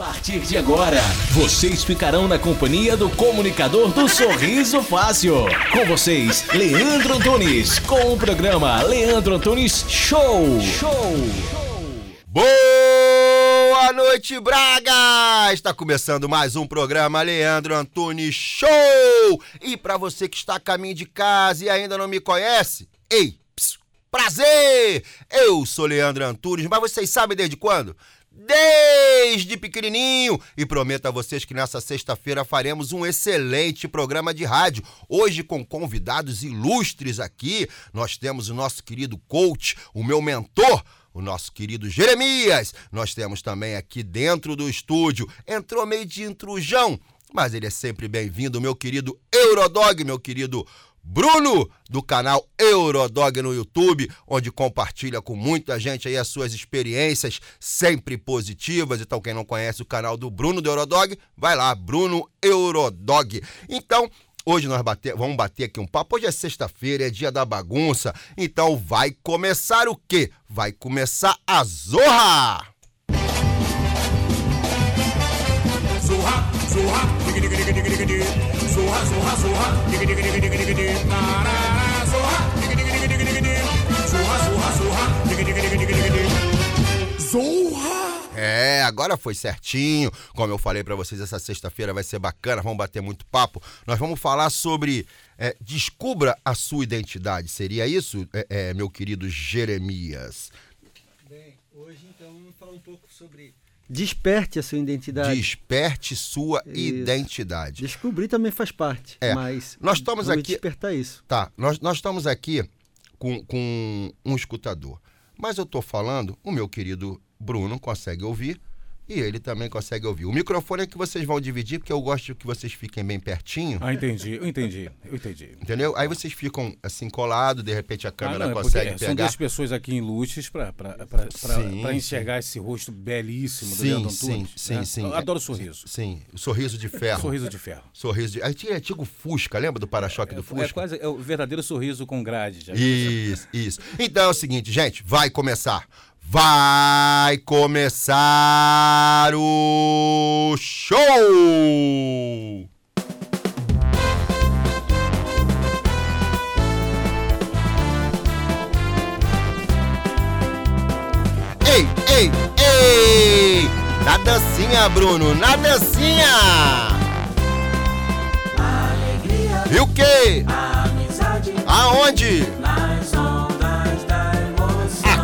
A partir de agora, vocês ficarão na companhia do comunicador do Sorriso Fácil. Com vocês, Leandro Antunes, com o programa Leandro Antunes Show. Show. Boa noite, Braga! Está começando mais um programa Leandro Antunes Show! E para você que está a caminho de casa e ainda não me conhece, ei, psiu, prazer! Eu sou Leandro Antunes, mas vocês sabem desde quando? Desde pequenininho e prometo a vocês que nessa sexta-feira faremos um excelente programa de rádio. Hoje com convidados ilustres aqui, nós temos o nosso querido coach, o meu mentor, o nosso querido Jeremias. Nós temos também aqui dentro do estúdio, entrou meio de intrujão, mas ele é sempre bem-vindo, meu querido Eurodog, meu querido Bruno, do canal Eurodog no YouTube, onde compartilha com muita gente aí as suas experiências sempre positivas. Então, quem não conhece o canal do Bruno do Eurodog, vai lá, Bruno Eurodog. Então, Hoje nós bater, vamos bater aqui um papo. Hoje é sexta-feira, é dia da bagunça. Então vai começar o quê? Vai começar a zorra! Zorra, zorra, dig dig dig dig dig dig. Zorra, zorra, zorra, dig! É, agora foi certinho. Como eu falei para vocês, essa sexta-feira vai ser bacana, vamos bater muito papo. Nós vamos falar sobre é, descubra a sua identidade. Seria isso, é, é, meu querido Jeremias? Bem, hoje então vamos falar um pouco sobre Desperte a sua identidade. Desperte sua isso. identidade. Descobrir também faz parte. É. Mas nós estamos aqui. Despertar isso. Tá. Nós, nós estamos aqui com, com um escutador. Mas eu estou falando, o meu querido Bruno consegue ouvir e ele também consegue ouvir. O microfone é que vocês vão dividir, porque eu gosto que vocês fiquem bem pertinho. Ah, entendi, eu entendi, eu entendi. Entendeu? Aí vocês ficam assim colados, de repente a câmera ah, não, é consegue pegar. São duas pessoas aqui em luzes para enxergar esse rosto belíssimo do sim, Leandro Antunes. Sim, né? sim, sim. Eu adoro o sorriso. Sim, o sorriso de ferro. sorriso de ferro. Sorriso de... Aí tinha antigo Fusca, lembra do para-choque é, do Fusca? É quase é o verdadeiro sorriso com grade. Já isso, isso. Então é o seguinte, gente, vai começar. Vai começar o show! Ei, ei, ei! Na dancinha, Bruno, na dancinha! Alegria, e o quê? Amizade, Aonde?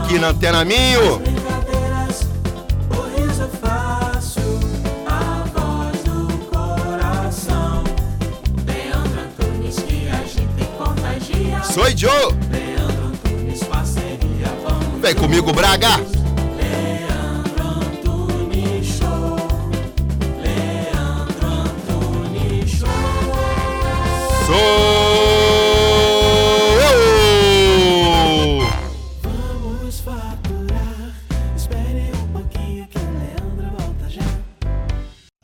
Aqui na Antena Minho. Sou Joe. Leandro Antunes, parceria, vamos. Vem comigo, Braga. Leandro Antunes Show. Leandro Antunes Show. Sou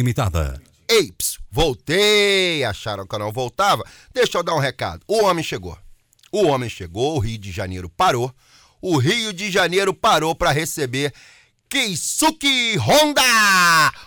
Limitada. Ei, voltei! Acharam que eu não voltava? Deixa eu dar um recado. O homem chegou. O homem chegou, o Rio de Janeiro parou. O Rio de Janeiro parou para receber Keisuke Honda,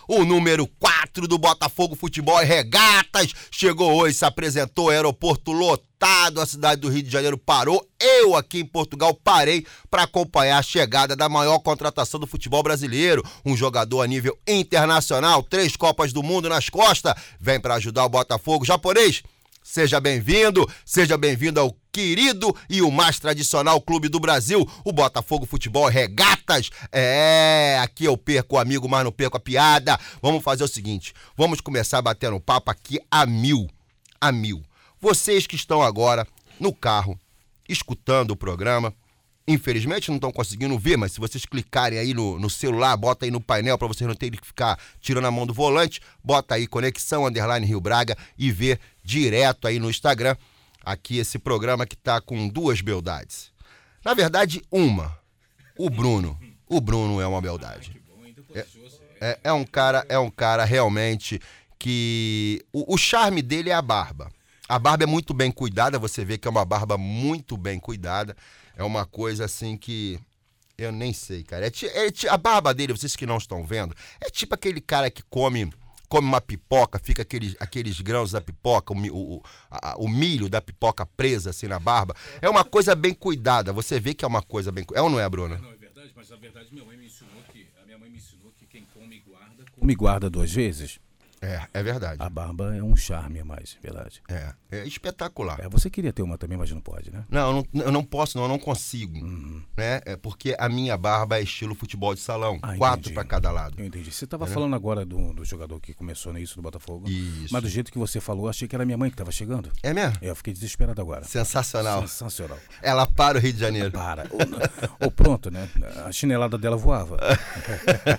o número 4 do Botafogo Futebol e Regatas, chegou hoje, se apresentou, aeroporto lotado, a cidade do Rio de Janeiro parou. Eu aqui em Portugal parei para acompanhar a chegada da maior contratação do futebol brasileiro, um jogador a nível internacional, três Copas do Mundo nas costas, vem para ajudar o Botafogo. Japonês, Seja bem-vindo, seja bem-vindo ao querido e o mais tradicional clube do Brasil, o Botafogo Futebol Regatas. É, aqui eu perco o amigo, mas não perco a piada. Vamos fazer o seguinte, vamos começar batendo papo aqui a mil, a mil. Vocês que estão agora no carro, escutando o programa, Infelizmente não estão conseguindo ver, mas se vocês clicarem aí no, no celular, bota aí no painel para vocês não terem que ficar tirando a mão do volante, bota aí Conexão Underline Rio Braga e vê direto aí no Instagram aqui esse programa que está com duas beldades. Na verdade, uma. O Bruno. O Bruno é uma beldade. É, é, é um cara, é um cara realmente que o, o charme dele é a barba. A barba é muito bem cuidada, você vê que é uma barba muito bem cuidada é uma coisa assim que eu nem sei, cara. É, é, a barba dele, vocês que não estão vendo, é tipo aquele cara que come come uma pipoca, fica aqueles, aqueles grãos da pipoca, o, o, a, o milho da pipoca presa assim na barba. É uma coisa bem cuidada. Você vê que é uma coisa bem. É ou não é, Bruna? Não, é verdade, mas na verdade minha mãe me ensinou que. A minha mãe me ensinou que quem come e guarda, come guarda duas vezes. É, é verdade. A barba é um charme a mais, verdade. É, é espetacular. É, você queria ter uma também, mas não pode, né? Não, eu não, eu não posso, não, eu não consigo. Uhum. Né? É porque a minha barba é estilo futebol de salão. Ah, quatro para cada lado. Eu entendi. Você estava falando agora do, do, jogador que começou nisso do Botafogo. Isso. Mas do jeito que você falou, achei que era minha mãe que estava chegando. É mesmo? É, eu fiquei desesperado agora. Sensacional. Sensacional. Ela para o Rio de Janeiro. Para. Ou pronto, né? A chinelada dela voava.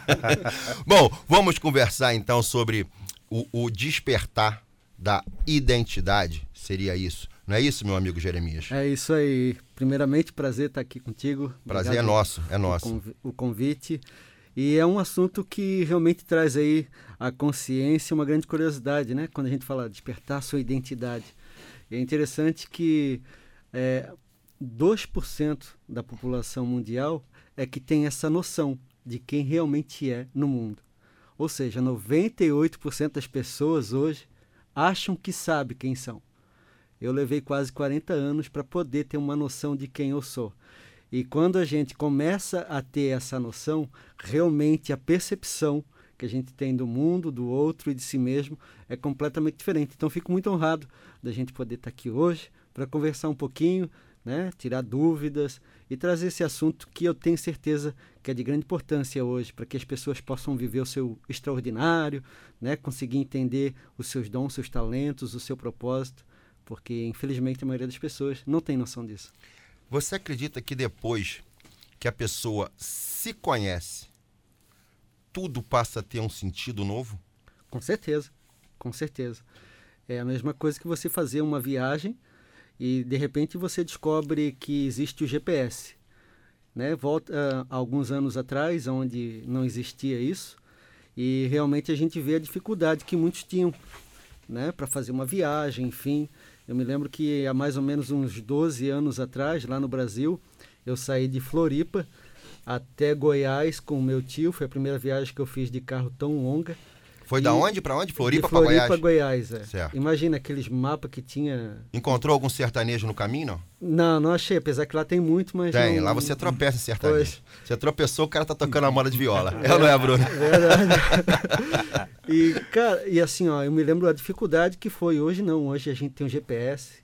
Bom, vamos conversar então sobre o, o despertar da identidade seria isso. Não é isso, meu amigo Jeremias? É isso aí. Primeiramente, prazer estar aqui contigo. Prazer Obrigado é nosso, é nosso. O convite. E é um assunto que realmente traz aí a consciência uma grande curiosidade, né? Quando a gente fala despertar sua identidade. E é interessante que é, 2% da população mundial é que tem essa noção de quem realmente é no mundo. Ou seja, 98% das pessoas hoje acham que sabe quem são. Eu levei quase 40 anos para poder ter uma noção de quem eu sou. E quando a gente começa a ter essa noção, realmente a percepção que a gente tem do mundo, do outro e de si mesmo é completamente diferente. Então, fico muito honrado da gente poder estar aqui hoje para conversar um pouquinho, né, tirar dúvidas e trazer esse assunto que eu tenho certeza que é de grande importância hoje para que as pessoas possam viver o seu extraordinário, né, conseguir entender os seus dons, seus talentos, o seu propósito, porque infelizmente a maioria das pessoas não tem noção disso. Você acredita que depois que a pessoa se conhece, tudo passa a ter um sentido novo? Com certeza, com certeza. É a mesma coisa que você fazer uma viagem e de repente você descobre que existe o GPS. Né? Volta uh, alguns anos atrás, onde não existia isso, e realmente a gente vê a dificuldade que muitos tinham né? para fazer uma viagem, enfim. Eu me lembro que há mais ou menos uns 12 anos atrás, lá no Brasil, eu saí de Floripa até Goiás com o meu tio. Foi a primeira viagem que eu fiz de carro tão longa. Foi e da onde para onde? Floripa para Goiás? Floripa, Goiás, é. Certo. Imagina aqueles mapas que tinha... Encontrou algum sertanejo no caminho, não? Não, não achei, apesar que lá tem muito, mas Tem, não... lá você tropeça em sertanejo. Pois. Você tropeçou, o cara tá tocando a moda de viola. É, é não é, Bruno? Verdade. e, cara, e assim, ó, eu me lembro da dificuldade que foi. Hoje não, hoje a gente tem um GPS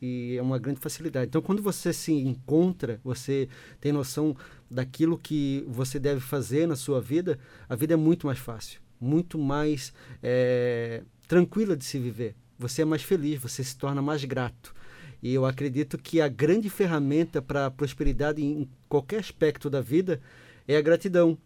e é uma grande facilidade. Então, quando você se encontra, você tem noção daquilo que você deve fazer na sua vida, a vida é muito mais fácil muito mais é, tranquila de se viver. Você é mais feliz, você se torna mais grato. E eu acredito que a grande ferramenta para a prosperidade em qualquer aspecto da vida é a gratidão.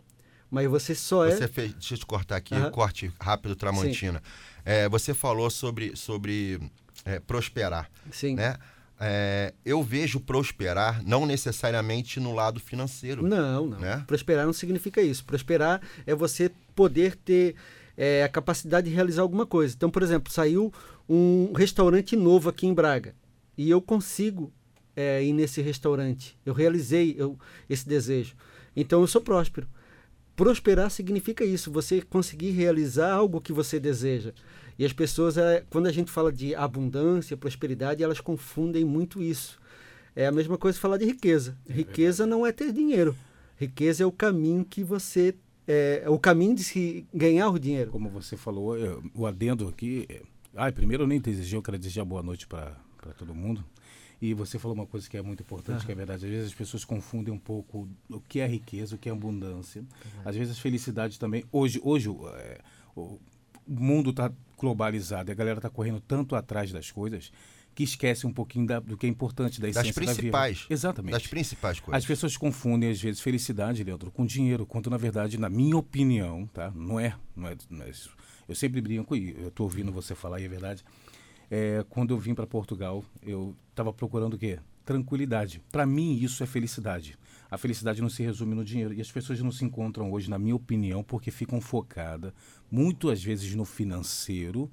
Mas você só é. Você fez, deixa eu te cortar aqui, uhum. corte rápido, Tramontina. É, você falou sobre, sobre é, prosperar. Sim. Né? É, eu vejo prosperar não necessariamente no lado financeiro. Não, não. Né? Prosperar não significa isso. Prosperar é você poder ter é, a capacidade de realizar alguma coisa. Então, por exemplo, saiu um restaurante novo aqui em Braga e eu consigo é, ir nesse restaurante. Eu realizei eu, esse desejo. Então, eu sou próspero. prosperar significa isso, você conseguir realizar algo que você deseja. E as pessoas, é, quando a gente fala de abundância, prosperidade, elas confundem muito isso. É a mesma coisa falar de riqueza. É riqueza não é ter dinheiro. Riqueza é o caminho que você é, é, o caminho de se ganhar o dinheiro. Como você falou, o adendo aqui. Ah, primeiro eu nem desejei, eu quero desejar boa noite para todo mundo. E você falou uma coisa que é muito importante, que é verdade. Às vezes as pessoas confundem um pouco o que é riqueza, o que é abundância. Às vezes felicidade também. Hoje, hoje é, o mundo está globalizado e a galera está correndo tanto atrás das coisas que esquece um pouquinho da, do que é importante da essência das principais, da vida. Exatamente. Das principais coisas. As pessoas confundem às vezes felicidade, Leandro, com dinheiro, quando na verdade, na minha opinião, tá? Não é, não é, não é isso. Eu sempre brinco e eu estou ouvindo você falar e é verdade é, quando eu vim para Portugal, eu estava procurando o quê? Tranquilidade. Para mim, isso é felicidade. A felicidade não se resume no dinheiro. E as pessoas não se encontram hoje, na minha opinião, porque ficam focadas, muitas vezes, no financeiro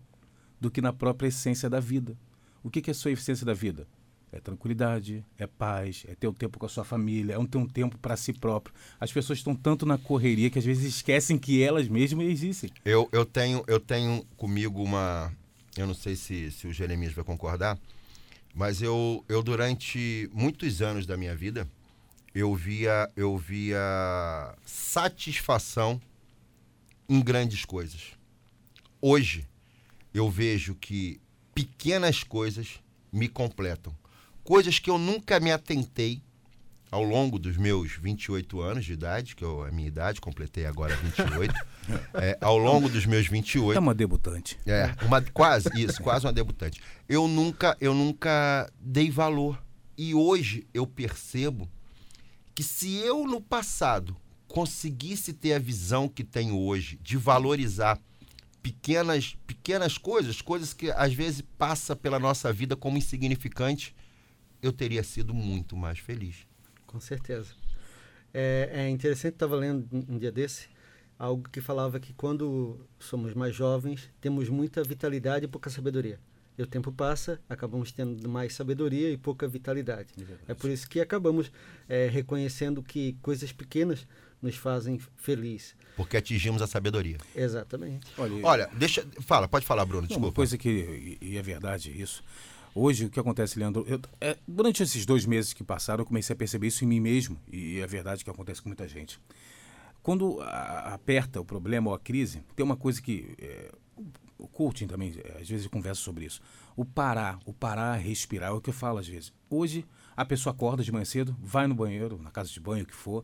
do que na própria essência da vida. O que, que é a sua essência da vida? É tranquilidade, é paz, é ter um tempo com a sua família, é ter um tempo para si próprio. As pessoas estão tanto na correria que às vezes esquecem que elas mesmas existem. Eu, eu, tenho, eu tenho comigo uma, eu não sei se, se o Jeremias vai concordar, mas eu, eu durante muitos anos da minha vida, eu via, eu via satisfação em grandes coisas. Hoje, eu vejo que pequenas coisas me completam. Coisas que eu nunca me atentei ao longo dos meus 28 anos de idade, que é a minha idade, completei agora 28, é, ao longo dos meus 28... É uma debutante. É, uma, quase, isso, quase uma debutante. Eu nunca, eu nunca dei valor. E hoje eu percebo que se eu no passado conseguisse ter a visão que tenho hoje de valorizar pequenas, pequenas coisas, coisas que às vezes passa pela nossa vida como insignificantes, eu teria sido muito mais feliz com certeza. É, é interessante, estava lendo um dia desse, algo que falava que quando somos mais jovens, temos muita vitalidade e pouca sabedoria. E o tempo passa, acabamos tendo mais sabedoria e pouca vitalidade. É, é por isso que acabamos é, reconhecendo que coisas pequenas nos fazem feliz. Porque atingimos a sabedoria. Exatamente. Olha, Olha deixa. Fala, pode falar, Bruno. Desculpa. Uma coisa que. E é verdade isso. Hoje, o que acontece, Leandro? Eu, é, durante esses dois meses que passaram, eu comecei a perceber isso em mim mesmo, e é verdade que acontece com muita gente. Quando a, aperta o problema ou a crise, tem uma coisa que. É, o coaching também, é, às vezes, eu converso sobre isso. O parar, o parar, respirar, é o que eu falo às vezes. Hoje, a pessoa acorda de manhã cedo, vai no banheiro, na casa de banho, o que for,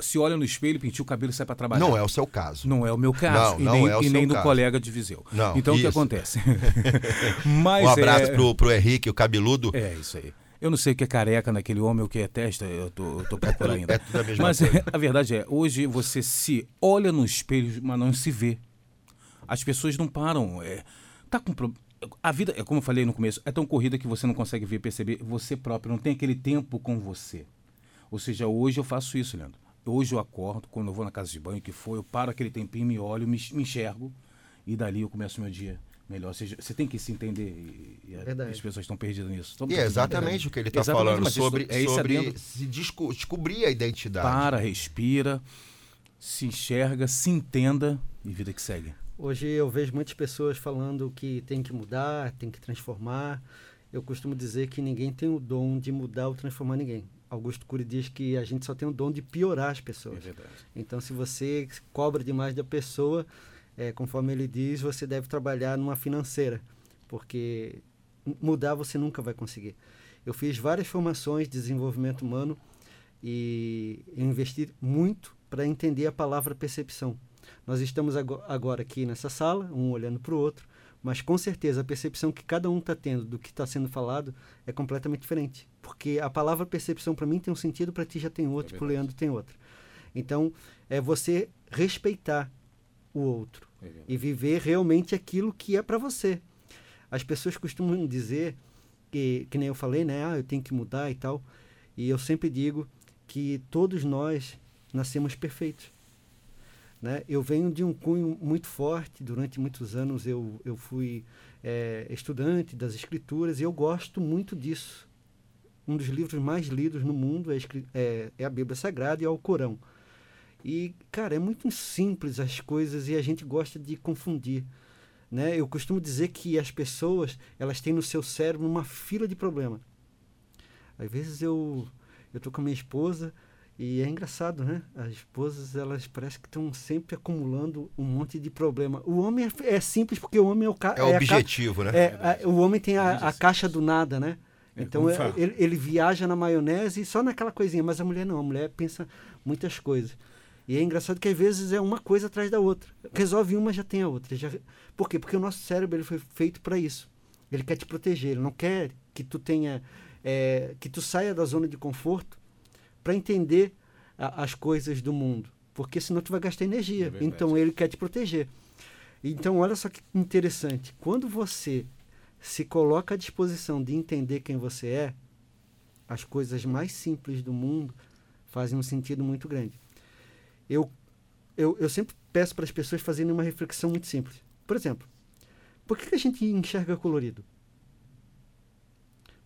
se olha no espelho, pintia o cabelo e sai para trabalhar. Não é o seu caso. Não é o meu caso. Não, não e nem, é o e nem do caso. colega de Viseu. Não, então isso. o que acontece? Mas, um abraço é... pro, pro Henrique, o cabeludo. É, isso aí. Eu não sei o que é careca naquele homem o que é testa, eu tô, eu tô procurando ainda. É tudo a mesma mas coisa. a verdade é, hoje você se olha no espelho, mas não se vê. As pessoas não param. É, tá com pro- A vida, é como eu falei no começo, é tão corrida que você não consegue ver, perceber você próprio, não tem aquele tempo com você. Ou seja, hoje eu faço isso, Leandro. Hoje eu acordo, quando eu vou na casa de banho, que for, eu paro aquele tempinho, me olho, me, me enxergo e dali eu começo o meu dia melhor. Ou seja, você tem que se entender e, e as pessoas estão perdidas nisso. Estão E é perdidas, exatamente verdade. o que ele está Exatamente, falando sobre, é sobre se desco- descobrir a identidade. Para, respira, se enxerga, se entenda e vida que segue. Hoje eu vejo muitas pessoas falando que tem que mudar, tem que transformar. Eu costumo dizer que ninguém tem o dom de mudar ou transformar ninguém. Augusto Cury diz que a gente só tem o dom de piorar as pessoas. verdade. Então, se você cobra demais da pessoa, é, conforme ele diz, você deve trabalhar numa financeira, porque mudar você nunca vai conseguir. Eu fiz várias formações de desenvolvimento humano e investi muito para entender a palavra percepção. Nós estamos ago- agora aqui nessa sala, um olhando para o outro, mas com certeza a percepção que cada um está tendo do que está sendo falado é completamente diferente. Porque a palavra percepção para mim tem um sentido, para ti já tem outro, para o Leandro tem outro. Então, é você respeitar o outro e viver realmente aquilo que é para você. As pessoas costumam dizer que, que nem eu falei, né? Ah, eu tenho que mudar e tal. E eu sempre digo que todos nós nascemos perfeitos. Né? Eu venho de um cunho muito forte. Durante muitos anos eu, eu fui eh, estudante das escrituras e eu gosto muito disso. Um dos livros mais lidos no mundo é, é, é a Bíblia Sagrada e é o Corão. E, cara, é muito simples as coisas e a gente gosta de confundir. Né? Eu costumo dizer que as pessoas elas têm no seu cérebro uma fila de problemas. Às vezes eu eu tô com a minha esposa e é engraçado, né? As esposas elas parecem que estão sempre acumulando um monte de problema. O homem é, é simples porque o homem é o ca É, o objetivo, ca... né? É, a, o homem tem a, a caixa do nada, né? É, Então é, ele, ele viaja na maionese só naquela coisinha, mas a mulher não, a mulher pensa muitas coisas. E é engraçado que às vezes é uma coisa atrás da outra. Resolve uma, já tem a outra. Já... Por quê? Porque o nosso cérebro ele foi feito para isso. Ele quer te proteger, ele não quer que tu tenha é, que tu saia da zona de conforto para entender a, as coisas do mundo, porque senão tu vai gastar energia. É então ele quer te proteger. Então olha só que interessante. Quando você se coloca à disposição de entender quem você é, as coisas mais simples do mundo fazem um sentido muito grande. Eu, eu, eu sempre peço para as pessoas fazerem uma reflexão muito simples. Por exemplo, por que que a gente enxerga colorido?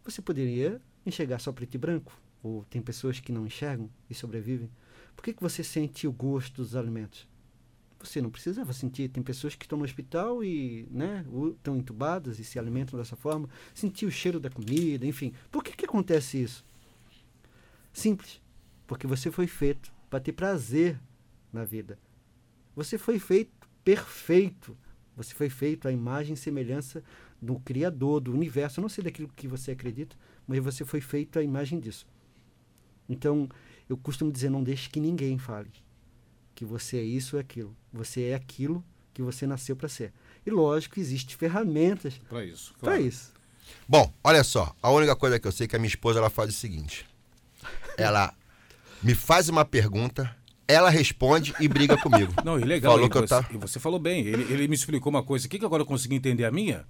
Você poderia enxergar só preto e branco? Ou tem pessoas que não enxergam e sobrevivem? Por que, que você sente o gosto dos alimentos? Você não precisava sentir. Tem pessoas que estão no hospital e né, estão entubadas e se alimentam dessa forma. Sentir o cheiro da comida, enfim. Por que, que acontece isso? Simples. Porque você foi feito para ter prazer na vida. Você foi feito perfeito. Você foi feito à imagem e semelhança do Criador, do universo. Eu não sei daquilo que você acredita, mas você foi feito à imagem disso. Então, eu costumo dizer: não deixe que ninguém fale que você é isso ou aquilo. Você é aquilo que você nasceu para ser. E lógico, existem ferramentas Para isso. para claro. isso. Bom, olha só. A única coisa que eu sei é que a minha esposa ela faz o seguinte: ela me faz uma pergunta, ela responde e briga comigo. Não, e legal. Falou e que eu você, tá- e você falou bem. Ele, ele me explicou uma coisa aqui que agora eu consegui entender a minha.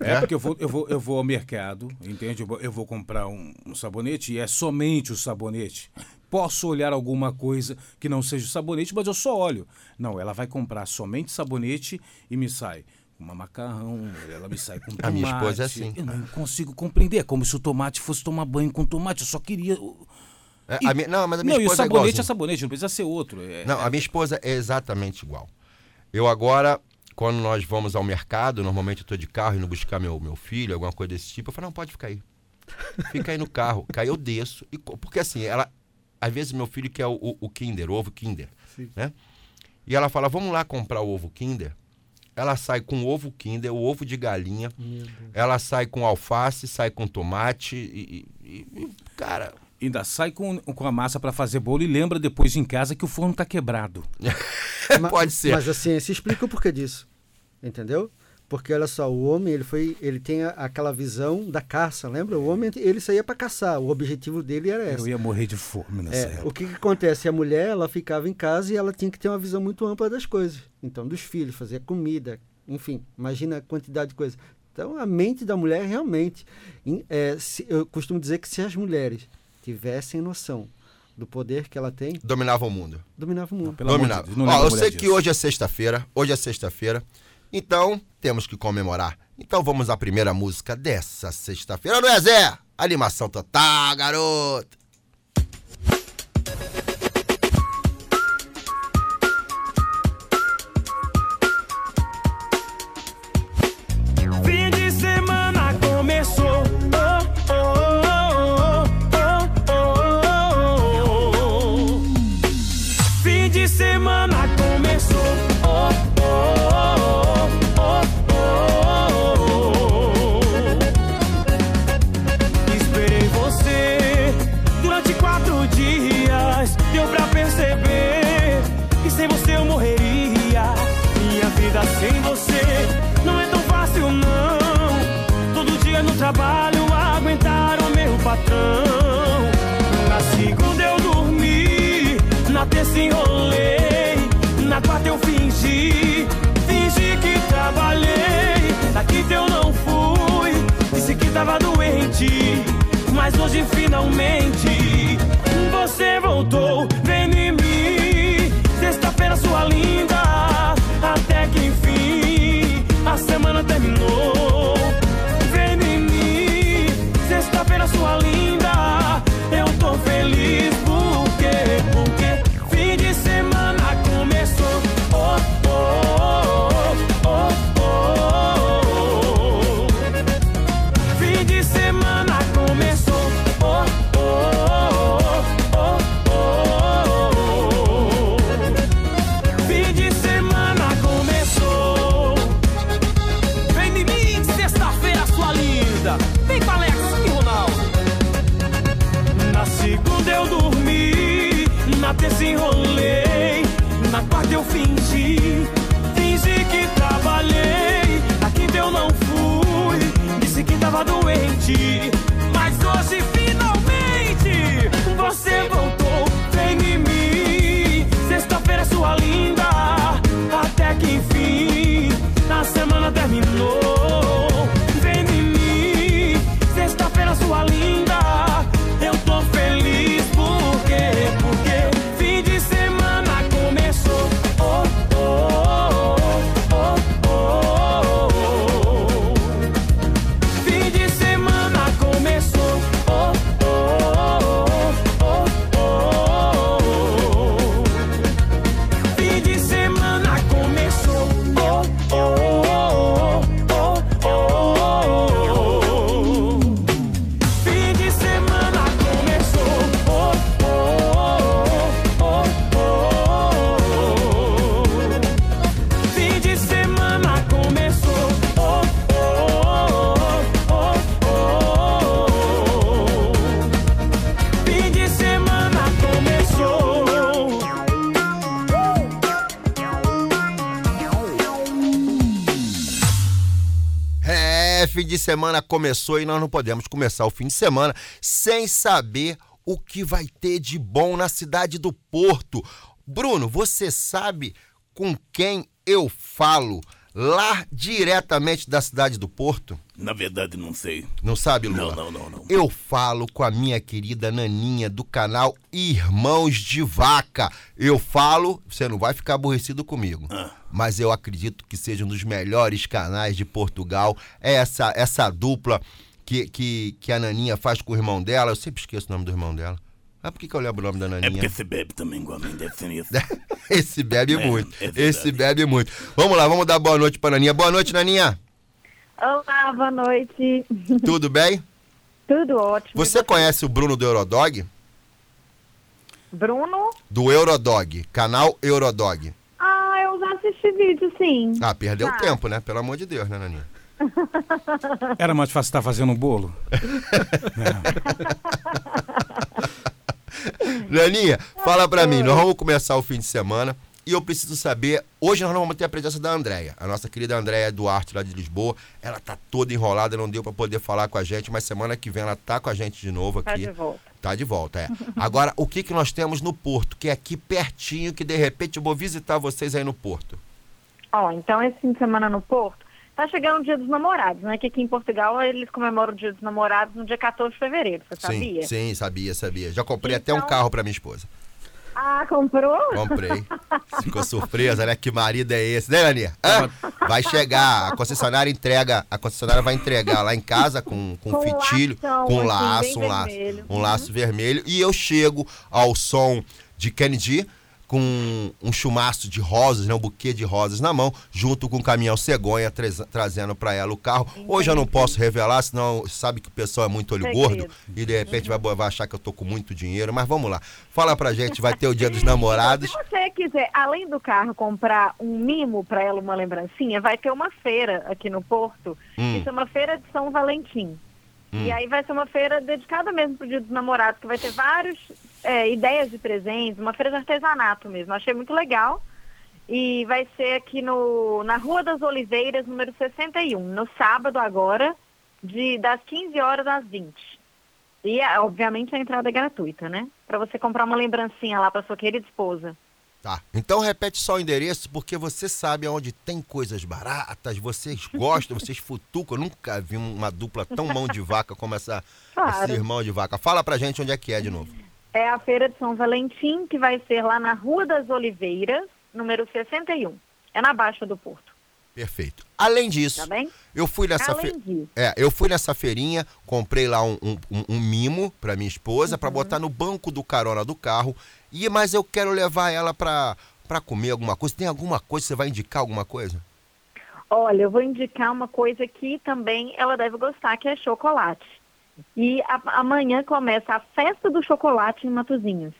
É, É? porque eu vou, eu, vou, eu vou ao mercado, entende? Eu vou, eu vou comprar um, um sabonete e é somente o sabonete. Posso olhar alguma coisa que não seja o sabonete, mas eu só olho. Não, ela vai comprar somente sabonete e me sai uma macarrão, ela me sai com tomate. A minha esposa é assim. Eu não consigo compreender. É como se o tomate fosse tomar banho com tomate. Eu só queria. É, a minha- não, mas a minha não, e o esposa é sabonete igualzinha. é sabonete, não precisa ser outro. É, Não, a minha esposa é exatamente igual. Eu agora, quando nós vamos ao mercado, normalmente eu tô de carro indo buscar meu, meu filho, alguma coisa desse tipo, eu falo, não, pode ficar aí. Fica aí no carro. Cai eu desço. E, porque assim, ela. Às vezes meu filho quer o, o, o Kinder, o ovo Kinder. Sim. Né? E ela fala, vamos lá comprar o ovo Kinder. Ela sai com o ovo Kinder, o ovo de galinha. Ela sai com alface, sai com tomate e, e- e- cara, Ainda sai com, com a massa para fazer bolo e lembra depois em casa que o forno tá quebrado. Pode ser. Mas a ciência explica o porquê disso. Entendeu? Porque olha só, o homem ele foi, ele tem a- aquela visão da caça, lembra? O homem ele saía para caçar, o objetivo dele era esse. Eu ia morrer de fome nessa É, época. o que, que acontece? A mulher ela ficava em casa e ela tinha que ter uma visão muito ampla das coisas. Então, dos filhos, fazer comida, enfim, imagina a quantidade de coisas. Então, a mente da mulher realmente. em- é, se- eu costumo dizer que se as mulheres tivessem noção do poder que ela tem, dominava o mundo. dominava o mundo. Pelo amor de Dominava. Deus, não Ó, eu sei que disso. hoje é sexta-feira, hoje é sexta-feira, então temos que comemorar. Então vamos à primeira música dessa sexta-feira, não é, Zé? Animação total, garoto. Hoje finalmente você voltou, vem em mim. Sexta-feira sua linda, até que enfim a semana terminou. Fim de semana começou e nós não podemos começar o fim de semana sem saber o que vai ter de bom na cidade do Porto. Bruno, você sabe com quem eu falo lá diretamente da cidade do Porto? Na verdade, não sei. Não sabe, Lula? Não, não, não, não. Eu falo com a minha querida Naninha do canal Irmãos de Vaca. Eu falo, você não vai ficar aborrecido comigo, Ah. Mas eu acredito que seja um dos melhores canais de Portugal. É essa, essa dupla que, que, que a Naninha faz com o irmão dela. Eu sempre esqueço o nome do irmão dela. Mas por que, que eu lembro o nome da É Naninha? porque você bebe também igual a mim, deve ser isso. Esse bebe É, muito. é. Esse bebe muito. Vamos lá, vamos dar boa noite pra Naninha. Boa noite, Naninha. Olá, boa noite. Tudo bem? Tudo ótimo. Você conhece o Bruno do Eurodog? Bruno? Do Eurodog, canal Eurodog. Vídeo, sim. Ah, perdeu Tá. tempo, né? Pelo amor de Deus, né, Naninha? Era mais fácil estar fazendo um bolo? Naninha, fala pra mim, nós vamos começar o fim de semana e eu preciso saber, hoje nós não vamos ter a presença da Andréia, a nossa querida Andréia Duarte lá de Lisboa, ela tá toda enrolada, não deu pra poder falar com a gente, mas semana que vem ela tá com a gente de novo Tá aqui. de volta. Tá de volta, é. Agora, o que que nós temos no Porto, que é aqui pertinho, que de repente eu vou visitar vocês aí no Porto? Ó, então esse fim de semana no Porto, tá chegando o Dia dos Namorados, né? Que aqui em Portugal eles comemoram o Dia dos Namorados no dia 14 de fevereiro, você sabia? Sim, sim, sabia, sabia. Já comprei até um Então- carro pra minha esposa. Ah, comprou? Comprei. Ficou surpresa, né? Que marido é esse, né, Aninha? Hã? Vai chegar, a concessionária entrega, a concessionária vai entregar lá em casa com, com, Com fitilho, lação, com assim, laço, um laço, vermelho. um laço vermelho. E eu chego ao som de Kennedy com um chumaço de rosas, né, um buquê de rosas na mão, junto com o caminhão cegonha trazendo pra ela o carro. Hoje eu não posso revelar, senão sabe que o pessoal é muito olho Segredo. gordo e de repente vai, vai achar que eu tô com muito dinheiro. Mas vamos lá, fala pra gente, vai ter o Dia dos Namorados. Se você quiser, além do carro, comprar um mimo para ela, uma lembrancinha, vai ter uma feira aqui no Porto, Hum. que chama Feira de São Valentim. E aí vai ser uma feira dedicada mesmo pro Dia dos Namorados, que vai ter várias é, ideias de presentes, uma feira de artesanato mesmo. Achei muito legal. E vai ser aqui no, na Rua das Oliveiras, número 61, no sábado agora, de, das 15 horas às 20. E, é, obviamente, a entrada é gratuita, né? Para você comprar uma lembrancinha lá para sua querida esposa. Tá. Então repete só o endereço, porque você sabe onde tem coisas baratas, vocês gostam, vocês futucam. Eu nunca vi uma dupla tão mão de vaca como essa, Claro. esse irmão de vaca. Fala pra gente onde é que é de novo. É a Feira de São Valentim, que vai ser lá na Rua das Oliveiras, número 61. É na Baixa do Porto, Perfeito. Além disso, tá eu fui nessa fe... É, eu fui nessa feirinha, comprei lá um, um- um- mimo pra minha esposa, Uhum. pra botar no banco do carona do carro. E mas eu quero levar ela pra, pra comer alguma coisa. Tem alguma coisa? Você vai indicar alguma coisa? olha, eu vou indicar uma coisa que também ela deve gostar, que é chocolate. E a- amanhã começa a festa do chocolate em Matozinhos.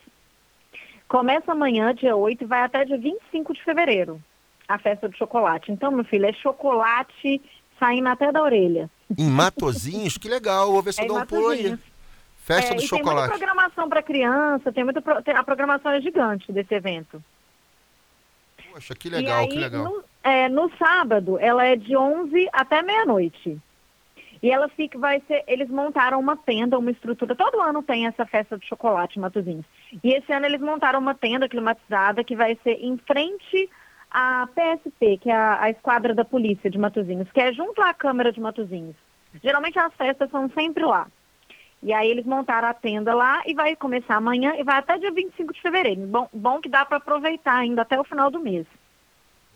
Começa amanhã, dia 8, e vai até dia 25 de fevereiro, a festa do chocolate. Então, meu filho, é chocolate saindo até da orelha. Em Matozinhos? que legal, vou ver se É eu dou um pulo aí. Festa É, do chocolate. Tem muita programação para criança, tem muita pro- a programação é gigante desse evento. Poxa, que legal, aí, que legal. No, é, no sábado, ela é de 11 até meia-noite. E ela fica, vai ser, eles montaram uma tenda, uma estrutura. Todo ano tem essa festa de chocolate em Matozinhos. E esse ano eles montaram uma tenda climatizada que vai ser em frente à PSP, que é a, a esquadra da polícia de Matozinhos, que é junto à Câmara de Matozinhos. Geralmente as festas são sempre lá. E aí eles montaram a tenda lá e vai começar amanhã e vai até dia 25 de fevereiro. Bom, bom que dá para aproveitar ainda até o final do mês.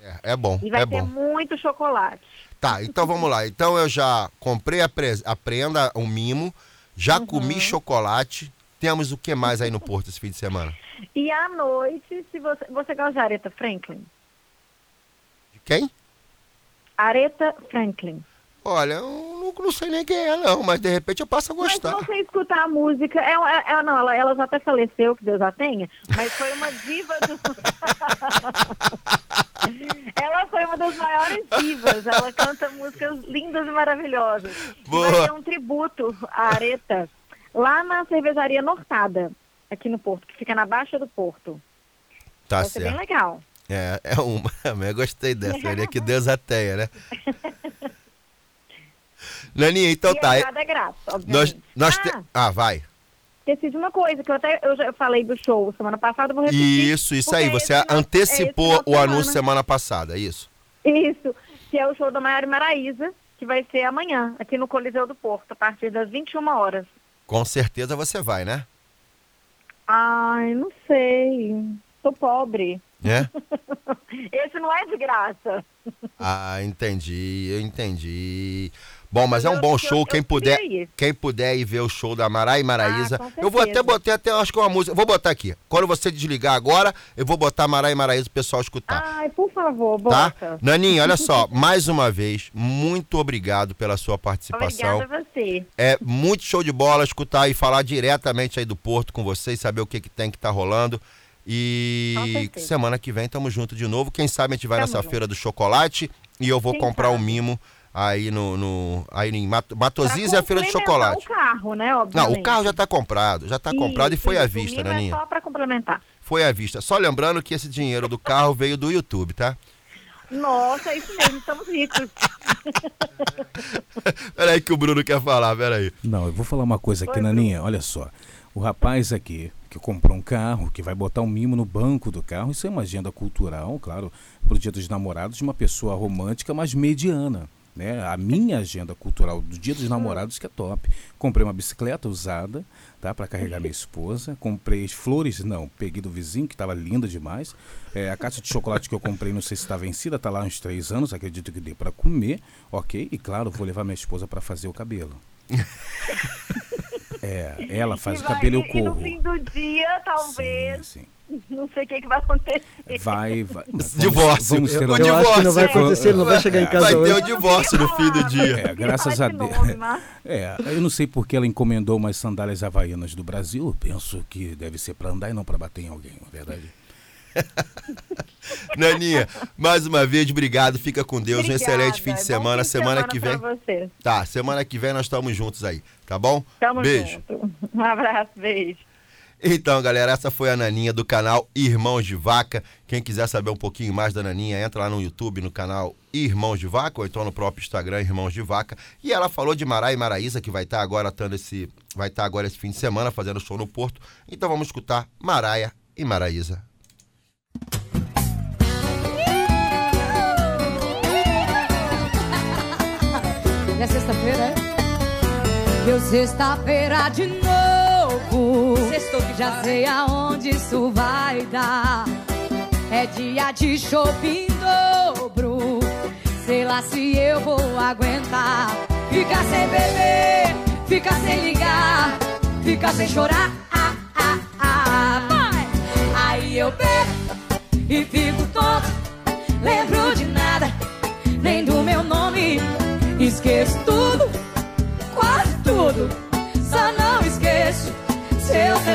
É, é bom, E vai é ter bom. muito chocolate. Tá, então vamos lá. Então eu já comprei a, pres- a prenda, um mimo, já Uhum. comi chocolate. Temos o que mais aí no Porto esse fim de semana? E à noite, se você, você gosta de Aretha Franklin? De quem? Aretha Franklin. Olha, eu não, não sei nem quem é, não, mas de repente eu passo a Mas gostar. você escutar a música, é, é- é- não, ela, ela já até faleceu, que Deus a tenha, mas foi uma diva do... ela foi uma das maiores divas, ela canta músicas lindas e maravilhosas. Boa. Vai ter um tributo à Aretha lá na cervejaria Nortada, aqui no Porto, que fica na Baixa do Porto. Tá vai ser bem certo. legal. É, é uma. Eu gostei dessa, né? Que Deus a tenha, né? Naninha, então e tá. a é- grátis, Nós, nós ah, te- Ah, vai. Esqueci de uma coisa, que eu até eu já falei do show semana passada, vou repetir. Isso, isso aí. é Você é antecipou de o anúncio semana. semana passada, é isso? Isso, que é o show da Maiara Maraíza, que vai ser amanhã, aqui no Coliseu do Porto, a partir das 21 horas. Com certeza você vai, né? Ai, não sei. Tô pobre. É? Esse não é de graça. Ah, entendi, eu entendi. Bom, mas é um bom show. Quem puder, quem puder ir ver o show da Mara e Maraísa. Ah, eu vou até botar até acho que uma música. Vou botar aqui. Quando você desligar agora, eu vou botar Mara e Maraísa pro pessoal escutar. Ai, por favor, Tá? bota. Naninha, olha só, mais uma vez, muito obrigado pela sua participação. Obrigada a você. É muito show de bola escutar e falar diretamente aí do Porto com vocês, saber o que, que tem que tá rolando. E semana que vem tamo junto de novo. Quem sabe a gente vai Tamo nessa junto. feira do chocolate e eu vou comprar um sabe? mimo aí no, no aí em Mato, Matozinhos é a feira do complementar chocolate. o carro, né, Não, obviamente. o carro já tá comprado, já tá comprado e foi à isso. O vista, mimo Naninha. É só pra complementar. Foi à vista. Só lembrando que esse dinheiro do carro veio do YouTube, tá? Nossa, é isso mesmo, estamos ricos. Peraí que o Bruno quer falar, peraí. Não, eu vou falar uma coisa aqui, Oi, Naninha. Olha só. O rapaz aqui que comprou um carro, que vai botar um mimo no banco do carro, isso é uma agenda cultural, claro, pro dia dos namorados de uma pessoa romântica, mas mediana. Né? A minha agenda cultural do dia dos namorados que é top. Comprei uma bicicleta usada, tá, para carregar minha esposa. Comprei flores, não, peguei do vizinho que estava linda demais. É, a caixa de chocolate que eu comprei, não sei se está vencida, tá lá há uns três anos, acredito que dê para comer, ok. E claro, vou levar minha esposa para fazer o cabelo. É, ela faz E o vai- cabelo e eu e, e no corro. fim do dia, talvez, Sim, não sei o que, que vai acontecer. Vai, vai. Vamos- Divórcio. Vamos ter uma- Eu acho que não vai acontecer, ele não vai chegar em casa Vai ter hoje. o divórcio no fim do dia. É, graças a Deus. mas- É, eu não sei porque ela encomendou umas sandálias havaianas do Brasil. Eu penso que deve ser para andar e não para bater em alguém, na verdade. Naninha, mais uma vez, obrigado. Fica com Deus. um Obrigada, excelente fim de semana. fim de semana que vem. Você. Tá, semana que vem nós estamos juntos aí, tá bom? Tamo Beijo. junto. Um abraço, beijo. Então, galera, essa foi a Naninha do canal Irmãos de Vaca. Quem quiser saber um pouquinho mais da Naninha, entra lá no YouTube, no canal Irmãos de Vaca, ou então no próprio Instagram Irmãos de Vaca. E ela falou de Mará e Maraísa, que vai estar agora tendo esse, vai estar agora esse fim de semana fazendo show no Porto. Então vamos escutar Maraia e Maraísa. É sexta-feira, é? Deu sexta-feira de novo. Que já sei aonde isso vai dar. É dia de shopping dobro. Sei lá se eu vou aguentar. Ficar sem beber, ficar sem ligar, ficar sem chorar. Ah, ah, ah. Vai! Aí eu bebo e fico tonto. Lembro de nada, nem do meu nome. Esqueço tudo,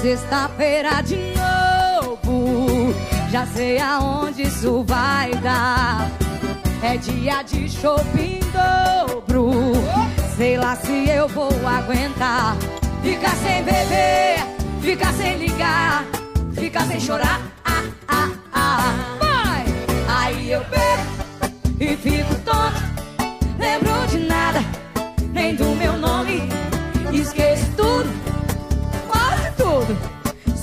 Sexta-feira de novo. Já sei aonde isso vai dar. É dia de shopping dobro. Sei lá se eu vou aguentar. Ficar sem beber, ficar sem ligar, ficar sem chorar. Ah, ah, ah. Vai! Aí eu bebo e fico tonto. Lembro de nada, nem do meu nome. Esqueço tudo.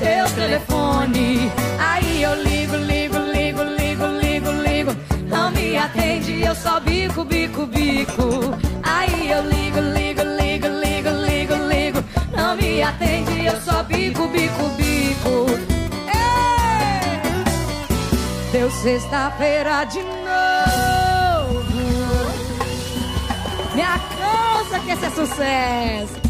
seu telefone. Aí eu ligo, ligo, ligo, ligo, ligo, ligo. Não me atende, eu só bico, bico, bico. Aí eu ligo, ligo, ligo, ligo, ligo, ligo. Não me atende, eu só bico, bico, bico. Ei! Deu sexta-feira de novo. Minha cansa que esse é sucesso.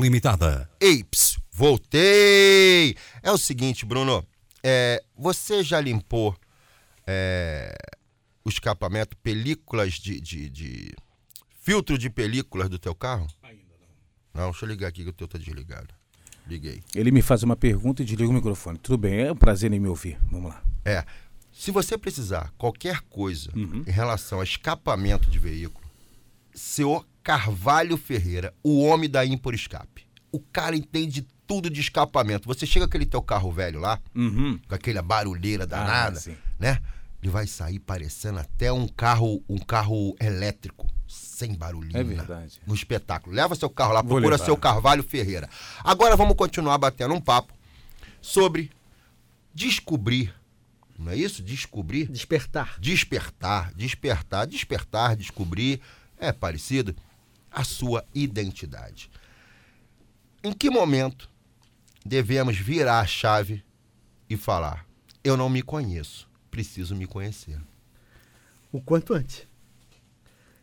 Limitada. Ei, ps, voltei! É o seguinte, Bruno. é, você já limpou é, o escapamento, películas de, de, de- Filtro de películas do teu carro? Ainda não. Não, deixa eu ligar aqui que o teu tá desligado. Liguei. Ele me faz uma pergunta e desliga o microfone. Tudo bem, é um prazer em me ouvir. Vamos lá. É. Se você precisar qualquer coisa em relação a escapamento de veículo, seu Carvalho Ferreira, o homem da Impor Escape. O cara entende tudo de escapamento. Você chega com aquele teu carro velho lá, Uhum. com aquela barulheira danada, sim. né? Ele vai sair parecendo até um carro, um carro elétrico, sem barulhinho. É verdade. No espetáculo. Leva seu carro lá, Vou procura levar. seu Carvalho Ferreira. Agora vamos continuar batendo um papo sobre descobrir, não é isso? Descobrir Despertar. despertar, despertar, despertar, descobrir, é parecido, a sua identidade. Em que momento devemos virar a chave e falar: eu não me conheço, preciso me conhecer? o quanto antes.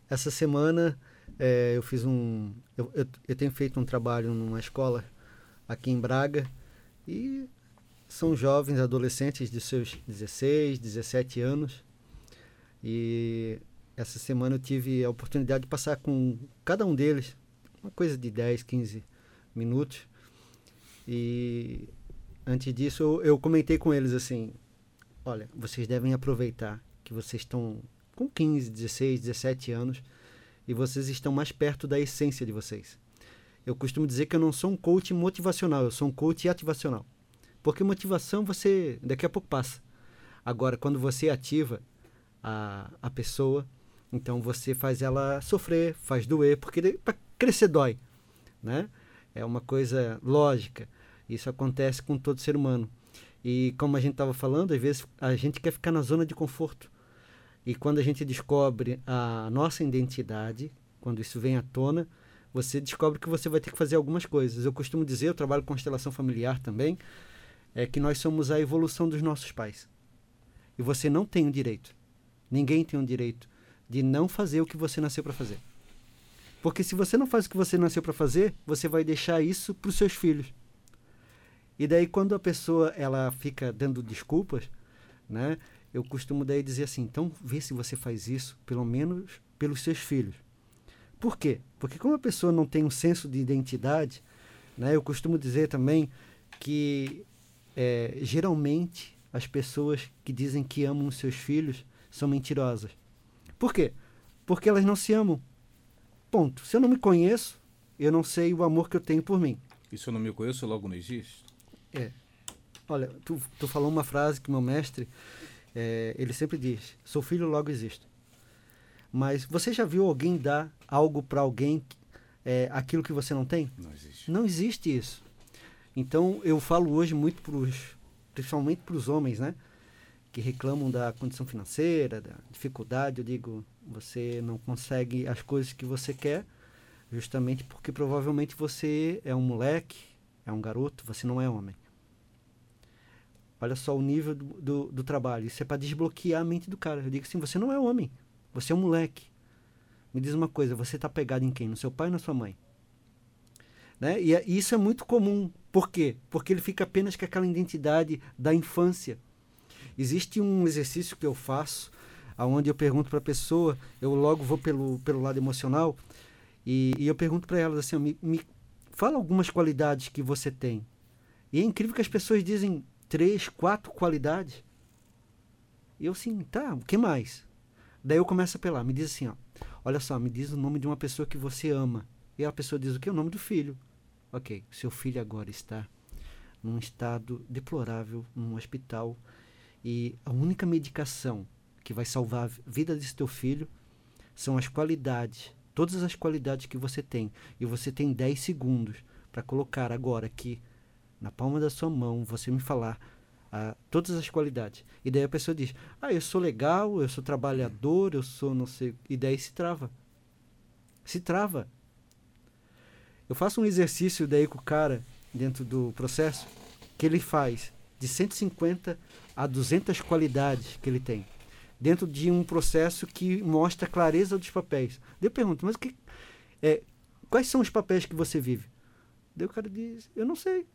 Essa semana eh, eu fiz um. Eu, eu, eu tenho feito um trabalho numa escola aqui em Braga e são jovens, adolescentes de seus 16, 17 anos. E essa semana eu tive a oportunidade de passar com cada um deles uma coisa de 10, 15 minutos. E antes disso eu, eu comentei com eles assim: olha, vocês devem aproveitar que vocês estão com 15, 16, 17 anos e vocês estão mais perto da essência de vocês. Eu costumo dizer que eu não sou um coach motivacional, eu sou um coach ativacional. Porque motivação você daqui a pouco passa. Agora, quando você ativa a, a pessoa, então você faz ela sofrer, faz doer, porque para crescer dói, né? É uma coisa lógica. Isso acontece com todo ser humano. E como a gente estava falando, às vezes a gente quer ficar na zona de conforto. E quando a gente descobre a nossa identidade, quando isso vem à tona, você descobre que você vai ter que fazer algumas coisas. Eu costumo dizer, eu trabalho com constelação familiar também, é que nós somos a evolução dos nossos pais. E você não tem o direito, ninguém tem o direito de não fazer o que você nasceu para fazer. Porque se você não faz o que você nasceu para fazer, você vai deixar isso para os seus filhos. E daí quando a pessoa ela fica dando desculpas, né? Eu costumo daí dizer assim, então vê se você faz isso, pelo menos pelos seus filhos. Por quê? Porque como a pessoa não tem um senso de identidade, né? Eu costumo dizer também que é, geralmente as pessoas que dizem que amam os seus filhos são mentirosas. Por quê? Porque elas não se amam. Ponto. Se eu não me conheço, eu não sei o amor que eu tenho por mim. E se eu não me conheço, logo não existe? É. Olha, tu, tu falou uma frase que meu mestre, é, ele sempre diz: sou filho, logo existo. Mas você já viu alguém dar algo para alguém, é, aquilo que você não tem? Não existe. Não existe isso. Então eu falo hoje muito pros, principalmente para os homens, né? Que reclamam da condição financeira, da dificuldade. Eu digo, você não consegue as coisas que você quer, justamente porque provavelmente você é um moleque, é um garoto, você não é homem. Olha só o nível do, do, do trabalho. Isso é para desbloquear a mente do cara. Eu digo assim: você não é homem, você é um moleque. Me diz uma coisa: você está pegado em quem? No seu pai ou na sua mãe? Né? E, e isso é muito comum. Por quê? Porque ele fica apenas com aquela identidade da infância. Existe um exercício que eu faço, aonde eu pergunto para a pessoa, eu logo vou pelo, pelo lado emocional, e, e eu pergunto para elas assim: me, me fala algumas qualidades que você tem. E é incrível que as pessoas dizem três, quatro qualidades. E eu assim, tá, o que mais? Daí eu começo a apelar, me diz assim, ó, olha só, me diz o nome de uma pessoa que você ama. E a pessoa diz o que? O nome do filho. Ok, seu filho agora está num estado deplorável, num hospital, e a única medicação que vai salvar a vida desse teu filho são as qualidades, todas as qualidades que você tem. E você tem 10 segundos para colocar agora aqui na palma da sua mão, você me falar ah, todas as qualidades. E daí a pessoa diz: Ah, eu sou legal, eu sou trabalhador, eu sou não sei. E daí se trava. Se trava. Eu faço um exercício daí com o cara, dentro do processo, que ele faz de 150 a 200 qualidades que ele tem. Dentro de um processo que mostra a clareza dos papéis. Eu pergunto: Mas que, é, quais são os papéis que você vive? Daí o cara diz: Eu não sei.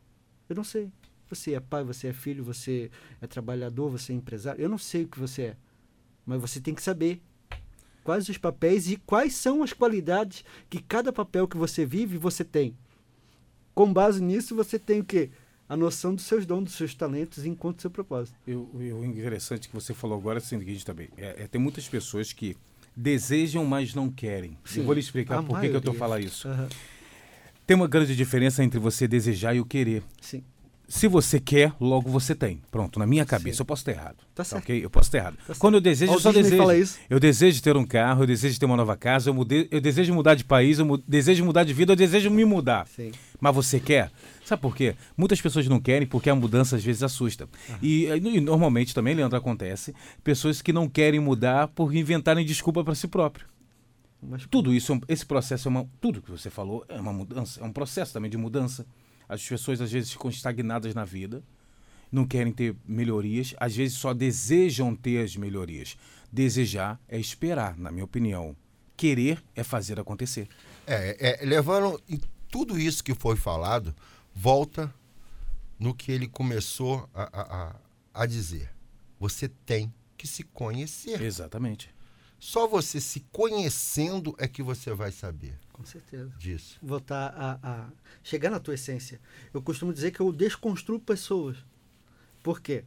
Eu não sei. Você é pai, você é filho, você é trabalhador, você é empresário. Eu não sei o que você é. Mas você tem que saber quais os papéis e quais são as qualidades que cada papel que você vive você tem. Com base nisso, você tem o quê? A noção dos seus dons, dos seus talentos, enquanto seu propósito. O interessante que você falou agora é o seguinte também. É, é, tem muitas pessoas que desejam, mas não querem. Sim, eu vou lhe explicar a por que, que eu estou maioria. falando isso. Aham. Tem uma grande diferença entre você desejar e o querer. Sim. Se você quer, logo você tem. Pronto, na minha cabeça. Sim. Eu posso estar errado. Tá certo. ok? Eu posso estar errado. certo. Quando eu desejo, eu só desejo. Eu desejo ter um carro, eu desejo ter uma nova casa, eu, mudei, eu desejo mudar de país, eu mu- desejo mudar de vida, eu desejo me mudar. Sim. Mas você quer? Sabe por quê? Muitas pessoas não querem porque a mudança às vezes assusta. E, e normalmente também, Leandro, acontece pessoas que não querem mudar por inventarem desculpa para si próprio. Mas Tudo isso, é esse processo é uma. Tudo que você falou é uma mudança, é um processo também de mudança. As pessoas às vezes ficam estagnadas na vida, não querem ter melhorias, às vezes só desejam ter as melhorias. Desejar é esperar, na minha opinião. Querer é fazer acontecer. É, é, levando tudo isso que foi falado, volta no que ele começou a, a, a, a dizer. Você tem que se conhecer. Exatamente. Só você se conhecendo é que você vai saber com certeza. disso. voltar a, a chegar na tua essência. Eu costumo dizer que eu desconstruo pessoas. Por quê?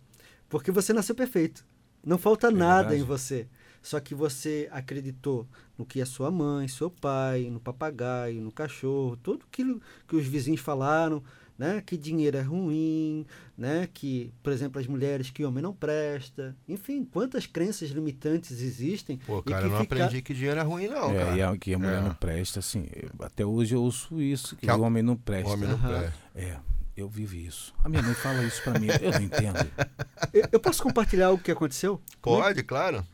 Porque você nasceu perfeito. Não falta nada verdade. em você. Só que você acreditou no que a sua mãe, seu pai, no papagaio, no cachorro, tudo aquilo que os vizinhos falaram, né? Que dinheiro é ruim, né? Que, por exemplo, as mulheres que homem não presta. Enfim, quantas crenças limitantes existem. Pô, e cara, que eu não fica- aprendi que dinheiro é ruim, não, é, cara. e a, que a mulher É. não presta, assim. eu- até hoje eu ouço isso, que Que o homem não O presta. homem não Aham. presta. É, eu vivo isso. A minha mãe fala isso pra mim, eu não entendo. Eu, eu posso compartilhar algo que aconteceu? Pode, claro.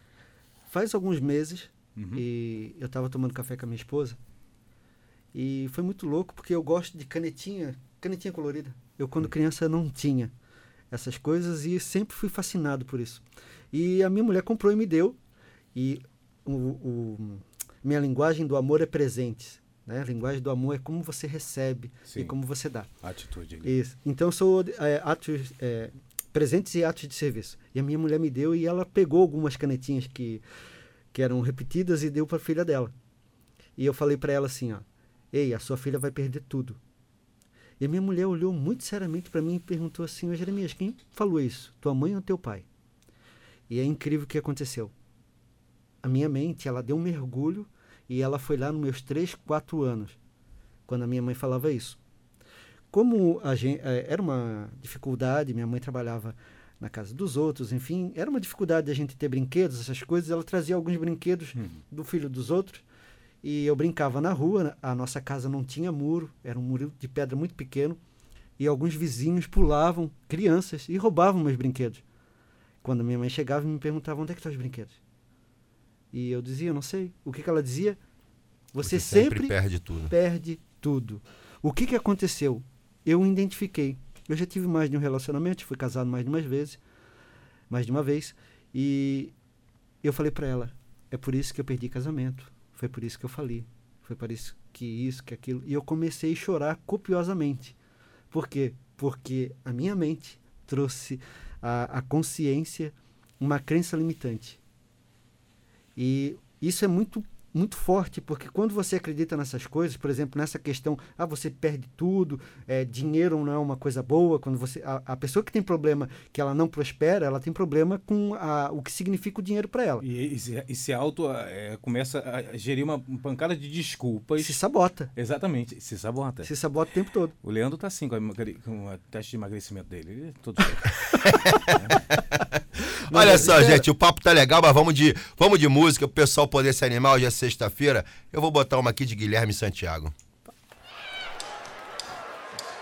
Faz alguns meses Uhum. e eu estava tomando café com a minha esposa e foi muito louco porque eu gosto de canetinha, canetinha colorida. Eu quando criança não tinha essas coisas e sempre fui fascinado por isso. E a minha mulher comprou e me deu e o, o- minha linguagem do amor é presentes. Né? A linguagem do amor é como você recebe Sim. e como você dá. Atitude ali. Isso. Então eu sou é, atos, é, presentes e atos de serviço. E a minha mulher me deu e ela pegou algumas canetinhas que, que eram repetidas e deu para a filha dela. E eu falei para ela assim, ó, ei, a sua filha vai perder tudo. E a minha mulher olhou muito seriamente para mim e perguntou assim, ô Jeremias, quem falou isso? Tua mãe ou teu pai? E é incrível o que aconteceu. A minha mente, ela deu um mergulho e ela foi lá nos meus 3, 4 anos, quando a minha mãe falava isso como a gente, era uma dificuldade, minha mãe trabalhava na casa dos outros, enfim, era uma dificuldade a gente ter brinquedos, essas coisas. Ela trazia alguns brinquedos do filho dos outros e eu brincava na rua. A nossa casa não tinha muro, era um muro de pedra muito pequeno e alguns vizinhos pulavam, crianças, e roubavam meus brinquedos. Quando minha mãe chegava e me perguntava onde é que estão os brinquedos. E eu dizia, eu não sei. O que, que ela dizia? Você, sempre perde tudo. perde tudo. O que, que aconteceu? Eu identifiquei. Eu já tive mais de um relacionamento, fui casado mais de umas vezes, mais de uma vez, e eu falei para ela: é por isso que eu perdi casamento, foi por isso que eu fali, foi por isso que isso, que aquilo. E eu comecei a chorar copiosamente. Por quê? Porque a minha mente trouxe a, a consciência uma crença limitante. E isso é muito muito forte, porque quando você acredita nessas coisas, por exemplo, nessa questão, ah, você perde tudo, é, dinheiro não é uma coisa boa, quando você a, a pessoa que tem problema que ela não prospera, ela tem problema com a, o que significa o dinheiro para ela. E, e, se, e se auto é, começa a gerir uma pancada de desculpas. Se sabota. Exatamente, se sabota. Se sabota o tempo todo. O Leandro tá assim com, a, com a teste de emagrecimento dele. Ele é todo certo. Olha só, espera. gente, o papo tá legal, mas vamos de, vamos de música pro pessoal poder se animar. Hoje é sexta-feira. Eu vou botar uma aqui de Guilherme Santiago.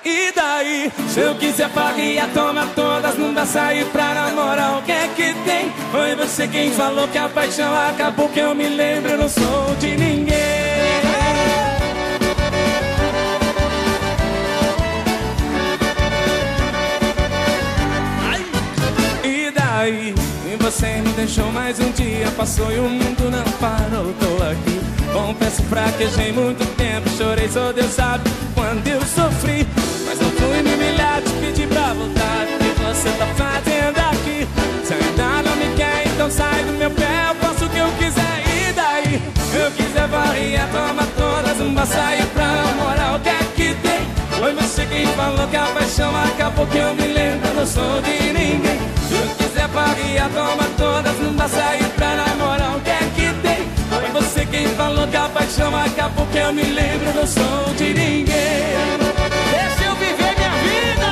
E daí, se eu quiser farria, toma todas, não dá sair pra namorar, o que é que tem? Foi você quem falou que a paixão acabou, que eu me lembro, eu não sou de ninguém. E daí, você me deixou mais um dia, passou e o mundo não parou, tô aqui. Confesso, fraquejei muito tempo, chorei, só Deus sabe quando eu sofri. Mas não fui me humilhar, te pedir pra voltar. O que você tá fazendo aqui? Se ainda não me quer, então sai do meu pé, eu faço o que eu quiser. E daí? Eu quiser varrer, toma todas, vai sair pra namorar, o que é que tem? Foi você quem falou que a paixão acabou, que eu me lembro, não sou de ninguém. Se eu quiser varrer, toma todas, não vai sair pra namorar, o que é que tem? Foi você quem falou que a paixão acabou, que eu me lembro, não sou de ninguém. Deixa eu viver minha vida!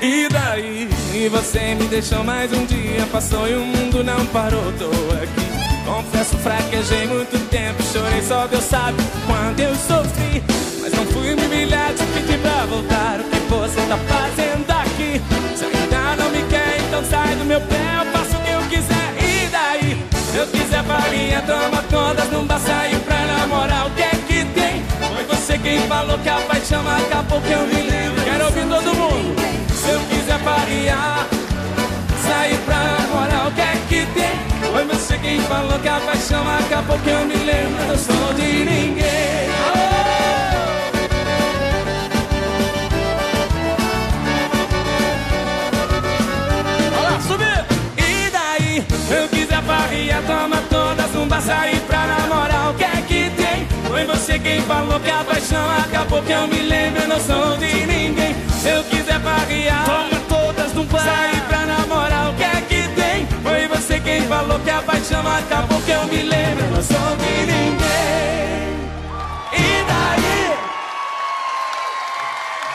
E daí? E você me deixou mais um dia, passou e o mundo não parou, tô aqui. Confesso, fraquejei muito tempo, chorei, só Deus sabe quando eu sofri. Fui me humilhar, te pedir pra voltar. O que você tá fazendo aqui? Se ainda não me quer, então sai do meu pé, eu faço o que eu quiser. E daí? Se eu quiser farinha, toma todas, não dá sair pra namorar. O que é que tem? Foi você quem falou que a paixão acabou, que eu me lembro. Quero ouvir todo mundo. Se eu quiser variar, sair pra namorar, o que é que tem? Foi você quem falou que a paixão acabou, que eu me lembro, eu sou de ninguém. toma todas um bazar e pra namorar o que é que tem? Foi você quem falou que a paixão acabou que eu me lembro, eu não sou de ninguém. Se eu quiser barrear, toma todas num bazar sair pra namorar o que é que tem? Foi você quem falou que a paixão acabou que eu me lembro, eu não sou de ninguém. E daí?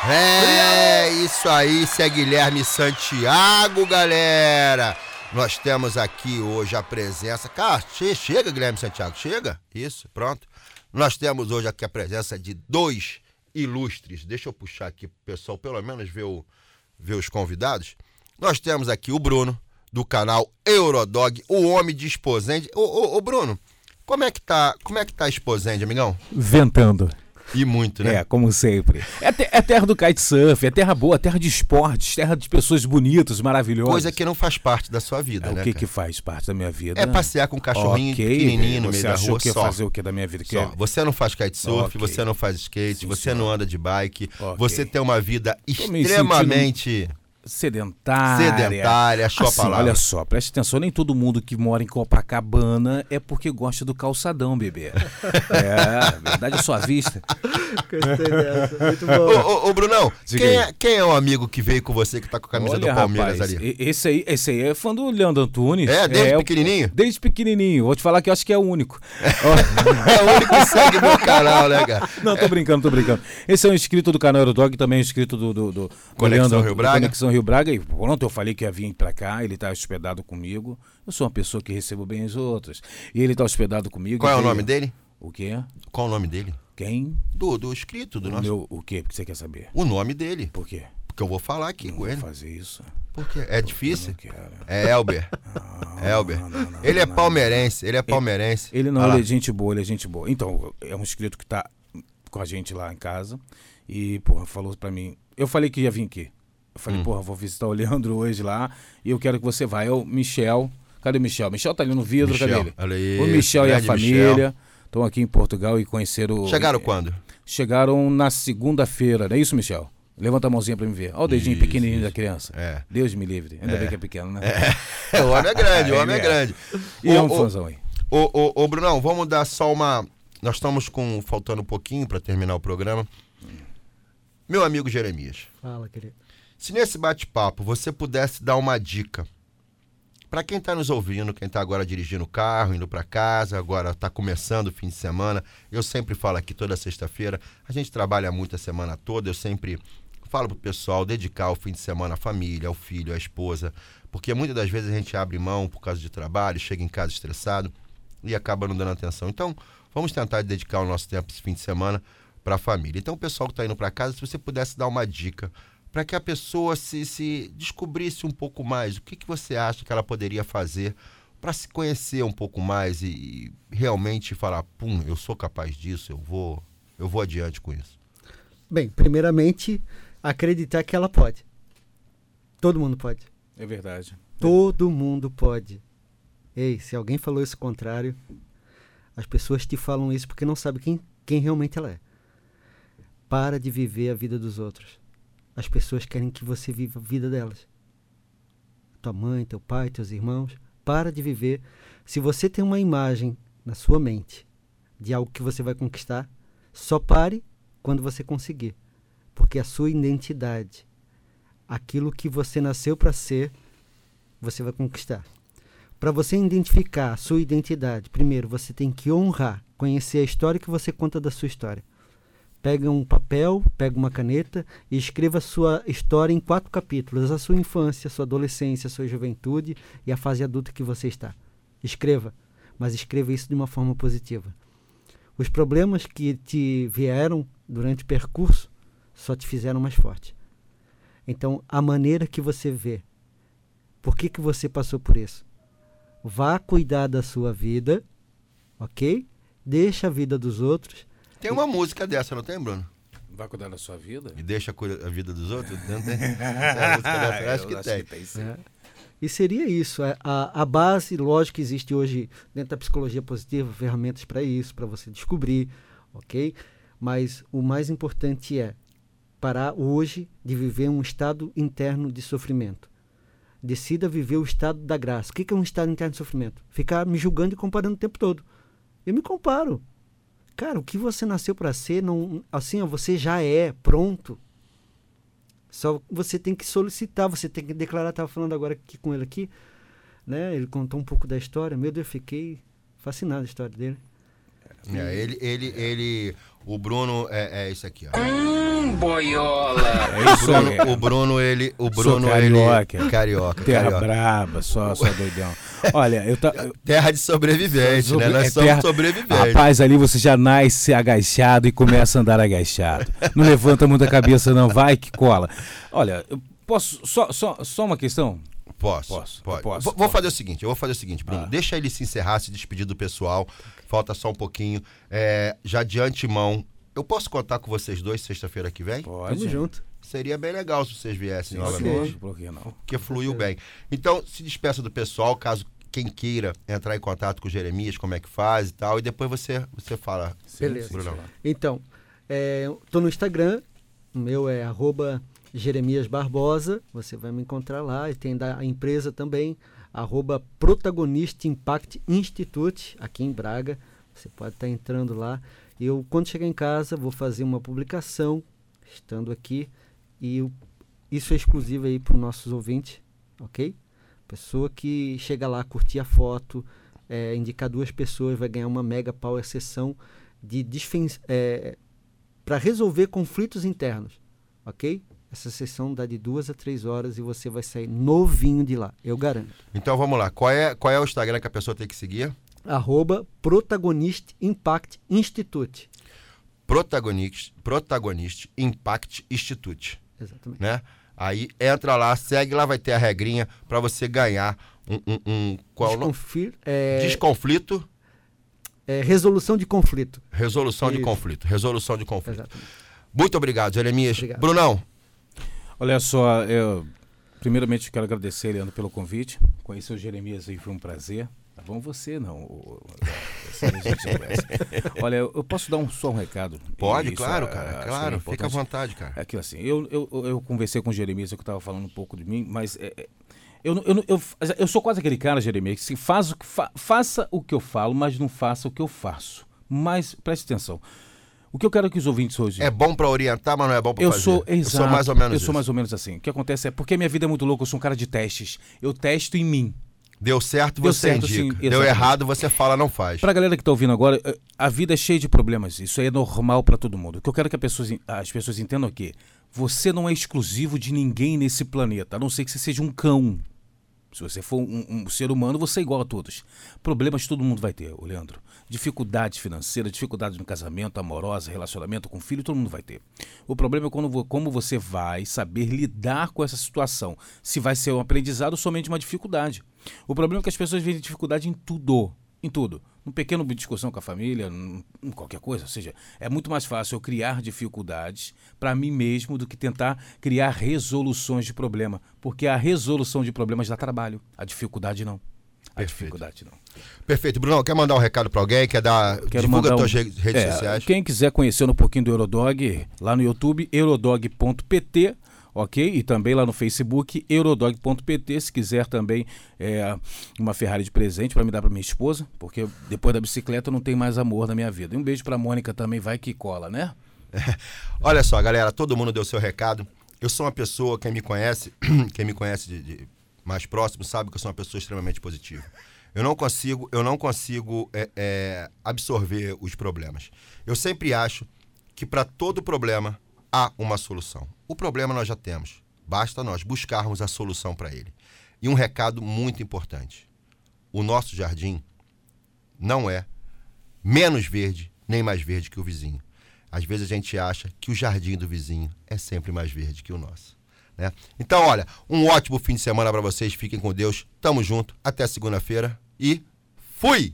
É isso aí, se é Guilherme Santiago, galera. Nós temos aqui hoje a presença. Cara, che- chega, Guilherme Santiago, chega. Isso, pronto. Nós temos hoje aqui a presença de dois ilustres. Deixa eu puxar aqui pro pessoal, pelo menos ver, o, ver os convidados. Nós temos aqui o Bruno, do canal Eurodog, o homem de Esposende. Ô, ô, ô, Bruno, como é que tá, como é que tá Esposende, amigão? Ventando. E muito, né? É, como sempre. É, te- é terra do kitesurf, é terra boa, terra de esportes, terra de pessoas bonitas, maravilhosas. Coisa que não faz parte da sua vida, É, né? o que cara? que faz parte da minha vida? É passear com um cachorrinho Ok, pequenininho no você meio da rua só. fazer o que da minha vida? Que é- Você não faz kitesurf, Ok. você não faz skate, Sim, você senhor. não anda de bike, Ok. você tem uma vida extremamente Sedentária. sedentária, a sua Assim, palavra. Olha só, preste atenção, nem todo mundo que mora em Copacabana é porque gosta do calçadão, bebê. é, verdade é sua vista. Gostei dessa. Muito Ô, bom. ô, ô, Brunão, Diga quem aí. é, quem é o amigo que veio com você que tá com a camisa Olha, do Palmeiras rapaz, ali? Esse aí, esse aí é fã do Leandro Antunes. É, desde o- pequenininho? Desde pequenininho. Vou te falar que eu acho que é o único. É o único que segue meu canal, né, cara? Não, tô brincando, tô brincando. Esse é um inscrito do canal Eurodog, também é um inscrito do, do, do do Conexão Leandro- Rio Braga. Conexão Rio Braga. E pronto, eu falei que ia vir pra cá, ele tá hospedado comigo. Eu sou uma pessoa que recebo bem as outras. E ele tá hospedado comigo. Qual é o nome dele? O quê? Qual o nome dele? Quem? Do, do inscrito, do O nosso. meu, o quê que você quer saber? O nome dele. Por quê? Porque eu vou falar aqui Não com vou ele. fazer isso. Por quê? É difícil? Não quero. É Elber. Elber. Ele é palmeirense, ele é palmeirense. Ele não, lá. ele é gente boa, ele é gente boa. Então, é um inscrito que tá com a gente lá em casa. E, porra, falou pra mim. Eu falei que ia vir aqui. Eu Hum. falei, porra, vou visitar o Leandro hoje lá. E eu quero que você vá. É o Michel. Cadê o Michel? Michel tá ali no vidro, Michel, cadê ele? olha aí, o Michel e a família estão aqui em Portugal e conheceram. Chegaram quando? Chegaram na segunda-feira, não é isso, Michel? Levanta a mãozinha pra me ver. Olha o dedinho Isso, pequenininho isso. da criança. É. Deus me livre. Ainda bem que é pequeno, né? É, o homem é grande, o homem é é. grande. E é um fãzão aí. Ô, ô, ô, Brunão, vamos dar só uma. Nós estamos com faltando um pouquinho para terminar o programa. Meu amigo Jeremias, Fala, querido. Se nesse bate-papo você pudesse dar uma dica para quem está nos ouvindo, quem está agora dirigindo o carro, indo para casa, agora está começando o fim de semana. Eu sempre falo aqui toda sexta-feira, a gente trabalha muito a semana toda, eu sempre falo pro pessoal dedicar o fim de semana à família, ao filho, à esposa, porque muitas das vezes a gente abre mão por causa de trabalho, chega em casa estressado e acaba não dando atenção. Então, vamos tentar dedicar o nosso tempo esse fim de semana para a família. Então, o pessoal que está indo para casa, se você pudesse dar uma dica para que a pessoa se, se descobrisse um pouco mais, o que, que você acha que ela poderia fazer para se conhecer um pouco mais e, e realmente falar, pum, eu sou capaz disso, eu vou, eu vou adiante com isso. Bem, primeiramente, acreditar que ela pode. Todo mundo pode. É verdade. Todo mundo pode. Ei, se alguém falou isso contrário, as pessoas te falam isso porque não sabem quem, quem realmente ela é. Para de viver a vida dos outros. As pessoas querem que você viva a vida delas. Tua mãe, teu pai, teus irmãos. Para de viver. Se você tem uma imagem na sua mente de algo que você vai conquistar, só pare quando você conseguir. Porque a sua identidade, aquilo que você nasceu para ser, você vai conquistar. Para você identificar a sua identidade, primeiro você tem que honrar, conhecer a história que você conta da sua história. Pega um papel, pega uma caneta e escreva a sua história em quatro capítulos: a sua infância, a sua adolescência, a sua juventude e a fase adulta que você está. Escreva, mas escreva isso de uma forma positiva. Os problemas que te vieram durante o percurso só te fizeram mais forte. Então, a maneira que você vê, por que, que você passou por isso? Vá cuidar da sua vida, ok? Deixa a vida dos outros. Tem uma música dessa, não tem, Bruno? Vai cuidar da sua vida? E deixa a vida dos outros? Não tem? Tem uma música dessa? Eu acho que Eu tem. sim. né? E seria isso. A, a, a base, lógico, que existe hoje dentro da psicologia positiva, ferramentas para isso, para você descobrir, ok? Mas o mais importante é parar hoje de viver um estado interno de sofrimento. Decida viver o estado da graça. O que que é um estado interno de sofrimento? Ficar me julgando e comparando o tempo todo. Eu me comparo. Cara, o que você nasceu para ser, não, assim, ó, você já é, pronto. Só você tem que solicitar, você tem que declarar. Estava falando agora aqui com ele aqui, né? Ele contou um pouco da história. Meu Deus, eu fiquei fascinado a história dele. É, ele, ele, ele. O Bruno é, é esse aqui, ó. É isso Bruno- aí. o Bruno, ele. O Sou Bruno, carioca. ele. Carioca. Terra carioca. braba, só, só doidão. Olha, eu tá. Terra de sobrevivente, né? Nós é somos terra- sobreviventes. Rapaz, ali você já nasce agachado e começa a andar agachado. Não levanta muito a cabeça, não. Vai que cola. Olha, eu posso. Só, só, só uma questão? Posso, Posso, pode. posso, vou, vou posso. fazer o seguinte, eu vou fazer o seguinte, Bruno. Ah. Deixa ele se encerrar, se despedir do pessoal. Falta só um pouquinho. É, já de antemão, eu posso contar com vocês dois sexta-feira que vem? Pode. Tamo junto. Seria bem legal se vocês viessem Sim, novamente. sim. Por que não? Porque fluiu bem. Então, se despeça do pessoal, caso quem queira entrar em contato com o Jeremias, como é que faz e tal. E depois você, você fala. Beleza. Brunão. Então, é, eu tô no Instagram, o meu é arroba Jeremias Barbosa, você vai me encontrar lá, e tem da empresa também, arroba Protagonista Impact Institute, aqui em Braga, você pode estar entrando lá. Eu, quando chegar em casa, vou fazer uma publicação, estando aqui, e eu- isso é exclusivo aí para os nossos ouvintes, ok? Pessoa que chega lá, curtir a foto, é, indicar duas pessoas, vai ganhar uma mega power sessão de para resolver conflitos internos, ok? Essa sessão dá de duas a três horas e você vai sair novinho de lá, eu garanto. Então vamos lá. Qual é, qual é o Instagram que a pessoa tem que seguir? Arroba Protagonist Impact Institute. Protagonist, Protagonist Impact Institute. Exatamente. né? Aí entra lá, segue lá, vai ter a regrinha para você ganhar um, um, um- qual? Desconfir, é, Desconflito, é, resolução de conflito. resolução de Isso. conflito, resolução de conflito. Exatamente. Muito obrigado, Jeremias. Obrigado. Brunão, Olha só, eu primeiramente quero agradecer, Leandro, pelo convite. Conhecer o Jeremias aí foi um prazer. Tá bom? Você não. o- o-. Olha, eu posso dar um, só um recado? pode, Isso, claro, ah, cara, que é claro, fica à vontade, cara. É aquilo assim, eu, eu, eu conversei com o Jeremias, eu que estava falando um pouco de mim, mas é, é, eu, eu, eu, eu sou quase aquele cara, Jeremias, que se faz o que fa- faça o que eu falo, mas não faça o que eu faço. Mas preste atenção. O que eu quero que os ouvintes hoje. É bom pra orientar, mas não é bom pra Eu fazer. sou, eu exato, sou mais ou menos Eu sou isso. mais ou menos assim. O que acontece é porque minha vida é muito louca, eu sou um cara de testes. Eu testo em mim. Deu certo, Deu você certo, indica. sim, Deu errado, você fala, não faz. Pra galera que tá ouvindo agora, eh, a vida é cheia de problemas. Isso aí é normal pra todo mundo. O que eu quero que as pessoas, en- as pessoas entendam aqui, você não é exclusivo de ninguém nesse planeta, a não ser que você seja um cão. Se você for um, um ser humano, você é igual a todos. Problemas todo mundo vai ter, Leandro. Dificuldades financeiras, dificuldades no casamento, amorosa, relacionamento com filho, todo mundo vai ter. O problema é quando, como você vai saber lidar com essa situação. Se vai ser um aprendizado ou somente uma dificuldade. O problema é que as pessoas veem dificuldade em tudo. Em tudo. Num pequeno discussão com a família, em qualquer coisa. Ou seja, é muito mais fácil eu criar dificuldades para mim mesmo do que tentar criar resoluções de problema. Porque a resolução de problemas dá trabalho. A dificuldade não. A Perfeito. dificuldade não. Perfeito. Brunão, quer mandar um recado pra alguém? Quer dar. Quero divulga um- tuas redes É, sociais. Quem quiser conhecer um pouquinho do Eurodog, lá no YouTube, eurodog.pt, ok? E também lá no Facebook, eurodog.pt. Se quiser também é, uma Ferrari de presente para me dar para minha esposa, porque depois da bicicleta não tem mais amor na minha vida. E um beijo para Mônica também, vai que cola, né? Olha só, galera, todo mundo deu seu recado. Eu sou uma pessoa, quem me conhece, quem me conhece de, de mais próximo, sabe que eu sou uma pessoa extremamente positiva. Eu não consigo, eu não consigo é, é, absorver os problemas. Eu sempre acho que para todo problema há uma solução. O problema nós já temos. Basta nós buscarmos a solução para ele. E um recado muito importante: o nosso jardim não é menos verde nem mais verde que o vizinho. Às vezes a gente acha que o jardim do vizinho é sempre mais verde que o nosso. Né? Então, olha, um ótimo fim de semana para vocês. Fiquem com Deus. Tamo junto. Até segunda-feira e fui!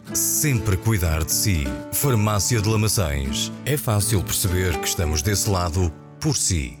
sempre cuidar de si. Farmácia de Lamaçães. É fácil perceber que estamos desse lado por si.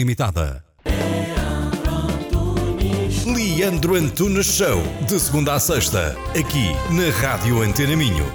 Limitada. Leandro Antunes Show, de segunda a sexta, aqui na Rádio Antena Minho.